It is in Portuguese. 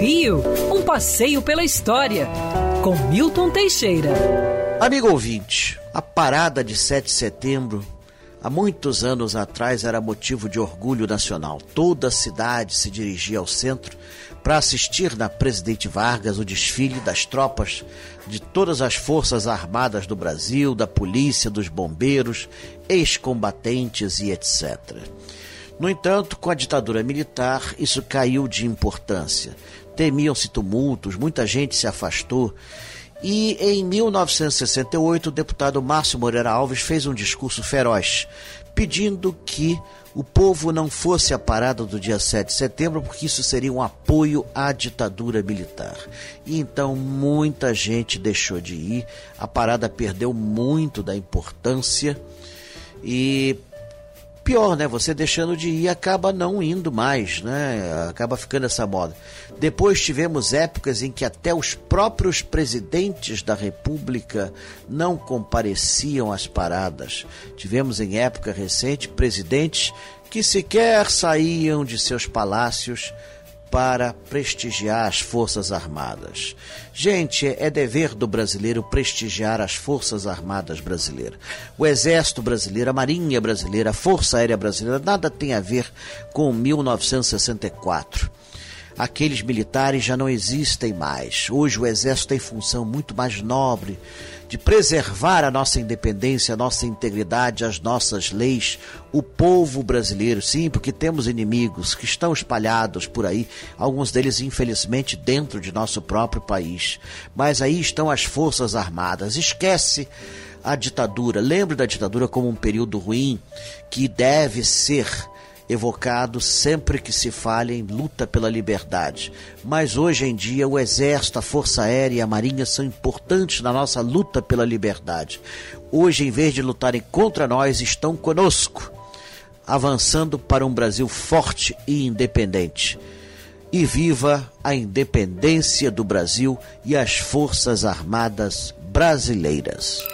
Rio, um passeio pela história, com Milton Teixeira. Amigo ouvinte, a parada de 7 de setembro, há muitos anos atrás, era motivo de orgulho nacional. Toda a cidade se dirigia ao centro para assistir na Presidente Vargas o desfile das tropas de todas as forças armadas do Brasil, da polícia, dos bombeiros, ex-combatentes e etc. No entanto, com a ditadura militar, isso caiu de importância. Temiam-se tumultos, muita gente se afastou. E em 1968, o deputado Márcio Moreira Alves fez um discurso feroz, pedindo que o povo não fosse a parada do dia 7 de setembro, porque isso seria um apoio à ditadura militar. E então muita gente deixou de ir, a parada perdeu muito da importância e pior, né? Você deixando de ir acaba não indo mais, né? Acaba ficando essa moda. Depois tivemos épocas em que até os próprios presidentes da República não compareciam às paradas. Tivemos em época recente presidentes que sequer saíam de seus palácios para prestigiar as Forças Armadas. Gente, é dever do brasileiro prestigiar as Forças Armadas brasileiras. O Exército Brasileiro, a Marinha Brasileira, a Força Aérea Brasileira, nada tem a ver com 1964 aqueles militares já não existem mais. Hoje o Exército tem função muito mais nobre de preservar a nossa independência, a nossa integridade, as nossas leis, o povo brasileiro. Sim, porque temos inimigos que estão espalhados por aí, alguns deles, infelizmente, dentro de nosso próprio país. Mas aí estão as Forças Armadas. Esquece a ditadura. Lembre da ditadura como um período ruim que deve ser evocado sempre que se fale em luta pela liberdade. Mas hoje em dia o Exército, a Força Aérea e a Marinha são importantes na nossa luta pela liberdade. Hoje, em vez de lutarem contra nós, estão conosco, avançando para um Brasil forte e independente. E viva a independência do Brasil e as Forças Armadas brasileiras.